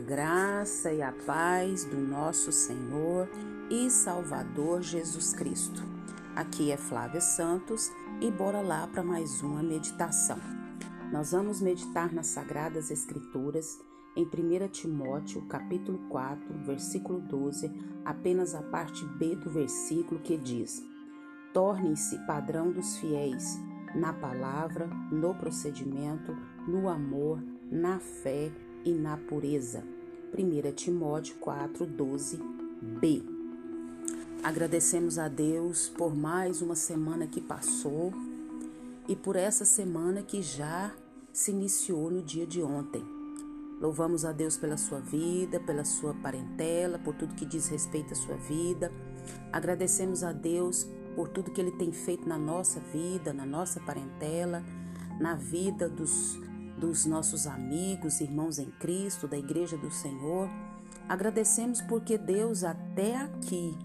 graça e a paz do nosso Senhor e Salvador Jesus Cristo. Aqui é Flávia Santos e bora lá para mais uma meditação. Nós vamos meditar nas Sagradas Escrituras em 1 Timóteo, capítulo 4, versículo 12, apenas a parte B do versículo que diz: Tornem-se padrão dos fiéis na palavra, no procedimento, no amor, na fé e na pureza. 1 Timóteo 4, 12b. Agradecemos a Deus por mais uma semana que passou e por essa semana que já se iniciou no dia de ontem. Louvamos a Deus pela sua vida, pela sua parentela, por tudo que diz respeito à sua vida. Agradecemos a Deus por tudo que Ele tem feito na nossa vida, na nossa parentela, na vida dos, dos nossos amigos, irmãos em Cristo, da Igreja do Senhor. Agradecemos porque Deus até aqui,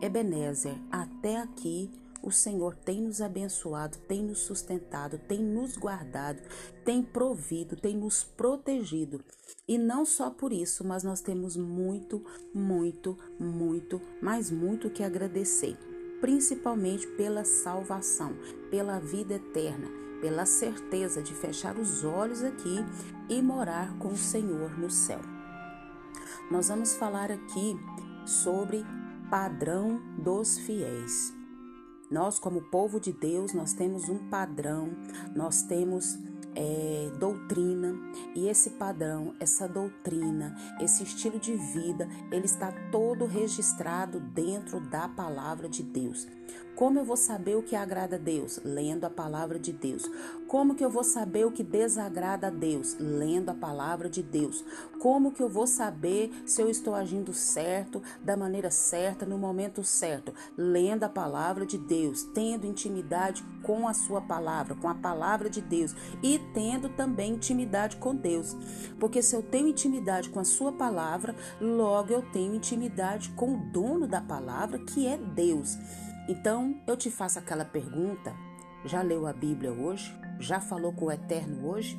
Ebenezer, até aqui, o Senhor tem nos abençoado, tem nos sustentado, tem nos guardado, tem provido, tem nos protegido. E não só por isso, mas nós temos muito, muito, muito, mas muito que agradecer principalmente pela salvação, pela vida eterna, pela certeza de fechar os olhos aqui e morar com o Senhor no céu. Nós vamos falar aqui sobre padrão dos fiéis. Nós, como povo de Deus, nós temos um padrão, nós temos é, doutrina e esse padrão, essa doutrina, esse estilo de vida, ele está todo registrado dentro da palavra de Deus. Como eu vou saber o que agrada a Deus? Lendo a palavra de Deus. Como que eu vou saber o que desagrada a Deus? Lendo a palavra de Deus. Como que eu vou saber se eu estou agindo certo, da maneira certa, no momento certo? Lendo a palavra de Deus, tendo intimidade com a sua palavra, com a palavra de Deus e tendo também intimidade com Deus. Porque se eu tenho intimidade com a sua palavra, logo eu tenho intimidade com o dono da palavra, que é Deus. Então eu te faço aquela pergunta: já leu a Bíblia hoje? Já falou com o Eterno hoje?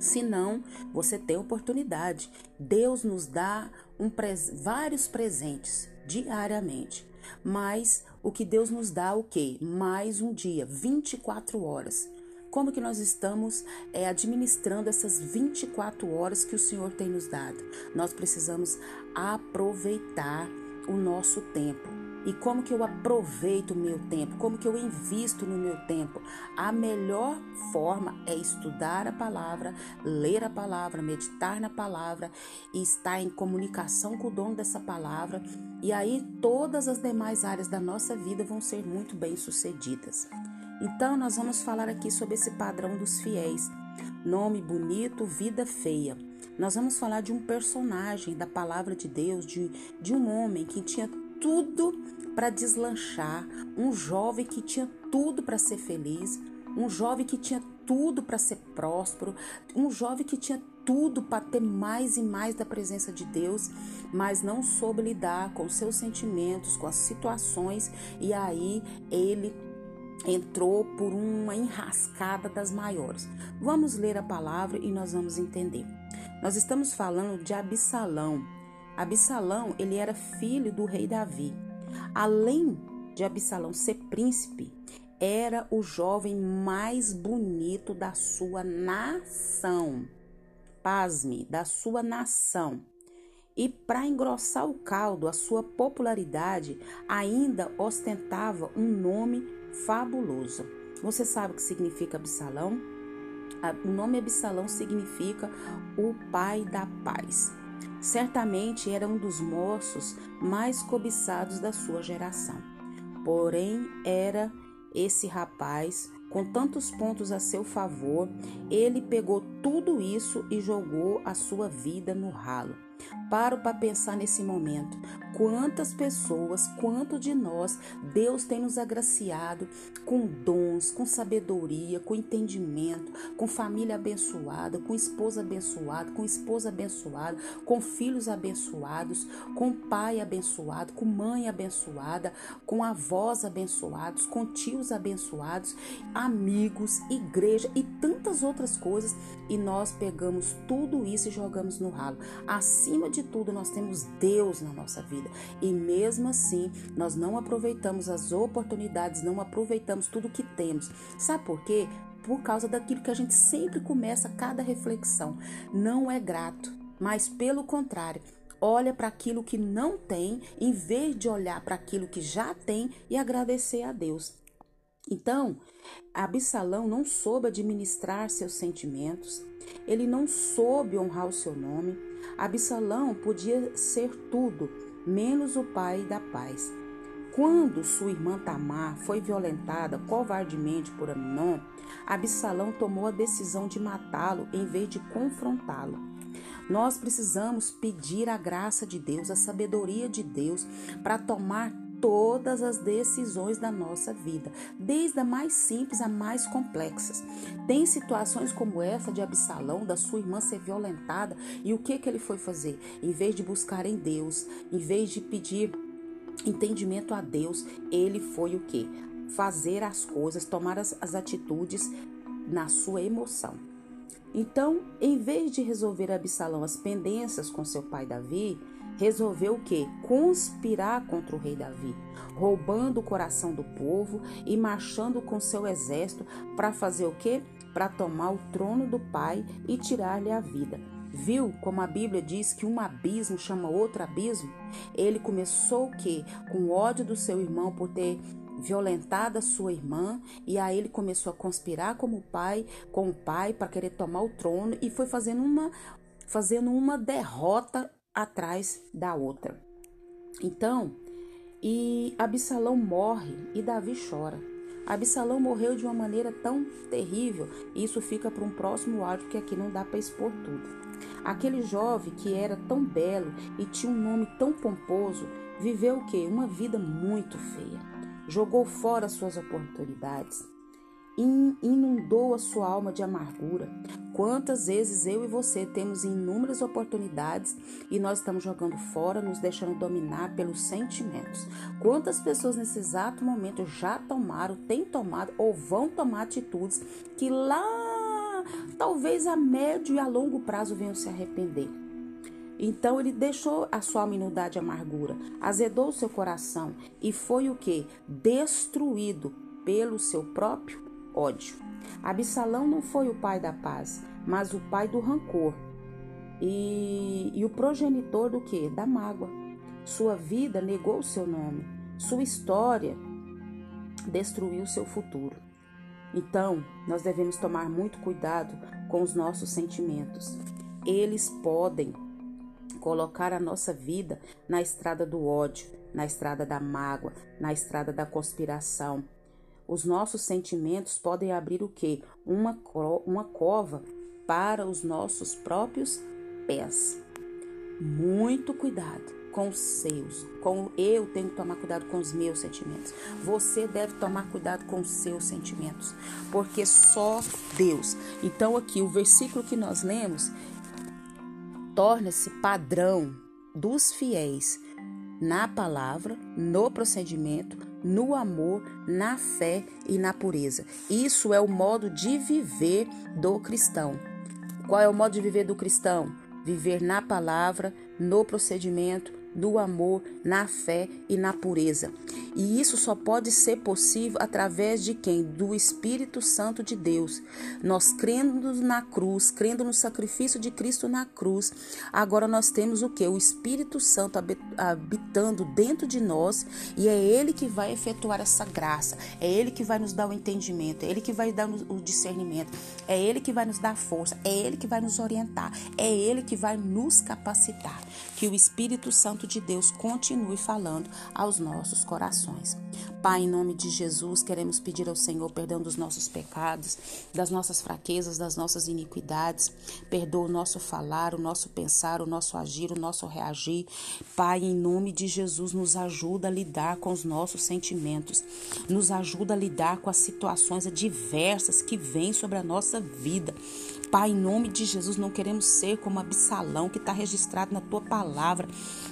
Se não, você tem oportunidade. Deus nos dá um pres vários presentes diariamente. Mas o que Deus nos dá o quê? Mais um dia, 24 horas. Como que nós estamos é, administrando essas 24 horas que o Senhor tem nos dado? Nós precisamos aproveitar o nosso tempo e como que eu aproveito o meu tempo? Como que eu invisto no meu tempo? A melhor forma é estudar a palavra, ler a palavra, meditar na palavra e estar em comunicação com o dono dessa palavra. E aí todas as demais áreas da nossa vida vão ser muito bem sucedidas. Então nós vamos falar aqui sobre esse padrão dos fiéis. Nome bonito, vida feia. Nós vamos falar de um personagem da palavra de Deus, de, de um homem que tinha tudo para deslanchar, um jovem que tinha tudo para ser feliz, um jovem que tinha tudo para ser próspero, um jovem que tinha tudo para ter mais e mais da presença de Deus, mas não soube lidar com seus sentimentos, com as situações, e aí ele entrou por uma enrascada das maiores. Vamos ler a palavra e nós vamos entender. Nós estamos falando de Absalão. Absalão, ele era filho do rei Davi. Além de Absalão ser príncipe, era o jovem mais bonito da sua nação. Pasme, da sua nação. E para engrossar o caldo, a sua popularidade ainda ostentava um nome fabuloso. Você sabe o que significa Absalão? O nome Absalão significa o pai da paz. Certamente era um dos moços mais cobiçados da sua geração. Porém, era esse rapaz com tantos pontos a seu favor, ele pegou tudo isso e jogou a sua vida no ralo. Paro para pensar nesse momento. Quantas pessoas, quanto de nós, Deus tem nos agraciado com dons, com sabedoria, com entendimento, com família abençoada, com esposa abençoada, com esposa abençoada, com filhos abençoados, com pai abençoado, com mãe abençoada, com avós abençoados, com tios abençoados, amigos, igreja e tantas outras coisas, e nós pegamos tudo isso e jogamos no ralo. Acima de tudo, nós temos Deus na nossa vida. E mesmo assim, nós não aproveitamos as oportunidades, não aproveitamos tudo que temos. Sabe por quê? Por causa daquilo que a gente sempre começa cada reflexão. Não é grato, mas pelo contrário, olha para aquilo que não tem, em vez de olhar para aquilo que já tem e agradecer a Deus. Então, Absalão não soube administrar seus sentimentos, ele não soube honrar o seu nome. Absalão podia ser tudo, menos o pai da paz. Quando sua irmã Tamar foi violentada covardemente por Aminon, Absalão tomou a decisão de matá-lo em vez de confrontá-lo. Nós precisamos pedir a graça de Deus, a sabedoria de Deus para tomar todas as decisões da nossa vida, desde a mais simples a mais complexas. Tem situações como essa de Absalão, da sua irmã ser violentada, e o que que ele foi fazer? Em vez de buscar em Deus, em vez de pedir entendimento a Deus, ele foi o que? Fazer as coisas, tomar as, as atitudes na sua emoção. Então, em vez de resolver Absalão as pendências com seu pai Davi, resolveu o que? Conspirar contra o rei Davi, roubando o coração do povo e marchando com seu exército para fazer o que? Para tomar o trono do pai e tirar-lhe a vida. Viu como a Bíblia diz que um abismo chama outro abismo? Ele começou o que? Com ódio do seu irmão por ter violentado a sua irmã e aí ele começou a conspirar como pai, com o pai para querer tomar o trono e foi fazendo uma fazendo uma derrota atrás da outra. Então, e Absalão morre e Davi chora. Absalão morreu de uma maneira tão terrível, isso fica para um próximo áudio que aqui não dá para expor tudo. Aquele jovem que era tão belo e tinha um nome tão pomposo, viveu o quê? Uma vida muito feia. Jogou fora suas oportunidades, inundou a sua alma de amargura. Quantas vezes eu e você temos inúmeras oportunidades e nós estamos jogando fora, nos deixando dominar pelos sentimentos? Quantas pessoas nesse exato momento já tomaram, têm tomado ou vão tomar atitudes que lá, talvez a médio e a longo prazo venham se arrepender? Então ele deixou a sua inundar de amargura, azedou o seu coração e foi o que? Destruído pelo seu próprio ódio. Absalão não foi o pai da paz, mas o pai do rancor e, e o progenitor do que? Da mágoa. Sua vida negou o seu nome, sua história destruiu seu futuro. Então, nós devemos tomar muito cuidado com os nossos sentimentos. Eles podem colocar a nossa vida na estrada do ódio, na estrada da mágoa, na estrada da conspiração, os nossos sentimentos podem abrir o que? Uma, uma cova para os nossos próprios pés. Muito cuidado com os seus. Com eu tenho que tomar cuidado com os meus sentimentos. Você deve tomar cuidado com os seus sentimentos, porque só Deus. Então aqui o versículo que nós lemos torna-se padrão dos fiéis na palavra, no procedimento, no amor, na fé e na pureza. Isso é o modo de viver do cristão. Qual é o modo de viver do cristão? Viver na palavra, no procedimento, no amor, na fé e na pureza. E isso só pode ser possível através de quem? Do Espírito Santo de Deus. Nós crendo na cruz, crendo no sacrifício de Cristo na cruz, agora nós temos o que? O Espírito Santo habitando dentro de nós e é Ele que vai efetuar essa graça, é Ele que vai nos dar o entendimento, é Ele que vai dar o discernimento, é Ele que vai nos dar força, é Ele que vai nos orientar, é Ele que vai nos capacitar. Que o Espírito Santo de Deus continue falando aos nossos corações. Pai, em nome de Jesus, queremos pedir ao Senhor perdão dos nossos pecados, das nossas fraquezas, das nossas iniquidades. Perdoa o nosso falar, o nosso pensar, o nosso agir, o nosso reagir. Pai, em nome de Jesus, nos ajuda a lidar com os nossos sentimentos. Nos ajuda a lidar com as situações adversas que vêm sobre a nossa vida. Pai, em nome de Jesus, não queremos ser como Absalão, que está registrado na tua palavra,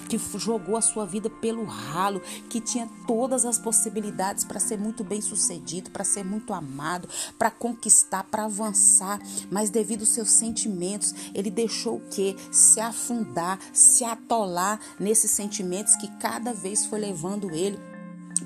que jogou a sua vida pelo ralo, que tinha todas as possibilidades para ser muito bem sucedido, para ser muito amado, para conquistar, para avançar, mas devido aos seus sentimentos, ele deixou o quê? Se afundar, se atolar nesses sentimentos que cada vez foi levando ele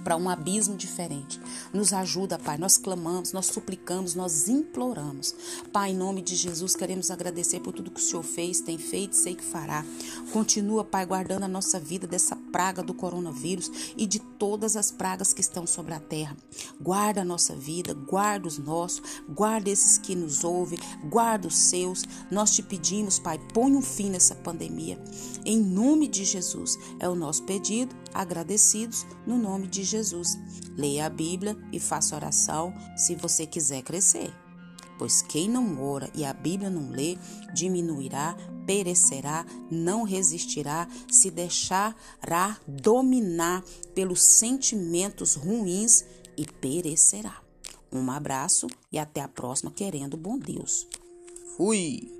para um abismo diferente. Nos ajuda, Pai. Nós clamamos, nós suplicamos, nós imploramos. Pai, em nome de Jesus, queremos agradecer por tudo que o Senhor fez, tem feito, sei que fará. Continua, Pai, guardando a nossa vida dessa praga do coronavírus e de todas as pragas que estão sobre a terra. Guarda a nossa vida, guarda os nossos, guarda esses que nos ouvem, guarda os seus. Nós te pedimos, Pai, põe um fim nessa pandemia. Em nome de Jesus, é o nosso pedido, agradecidos no nome de Jesus. Leia a Bíblia e faça oração se você quiser crescer. Pois quem não ora e a Bíblia não lê, diminuirá, perecerá, não resistirá, se deixará dominar pelos sentimentos ruins e perecerá. Um abraço e até a próxima, querendo bom Deus. Fui!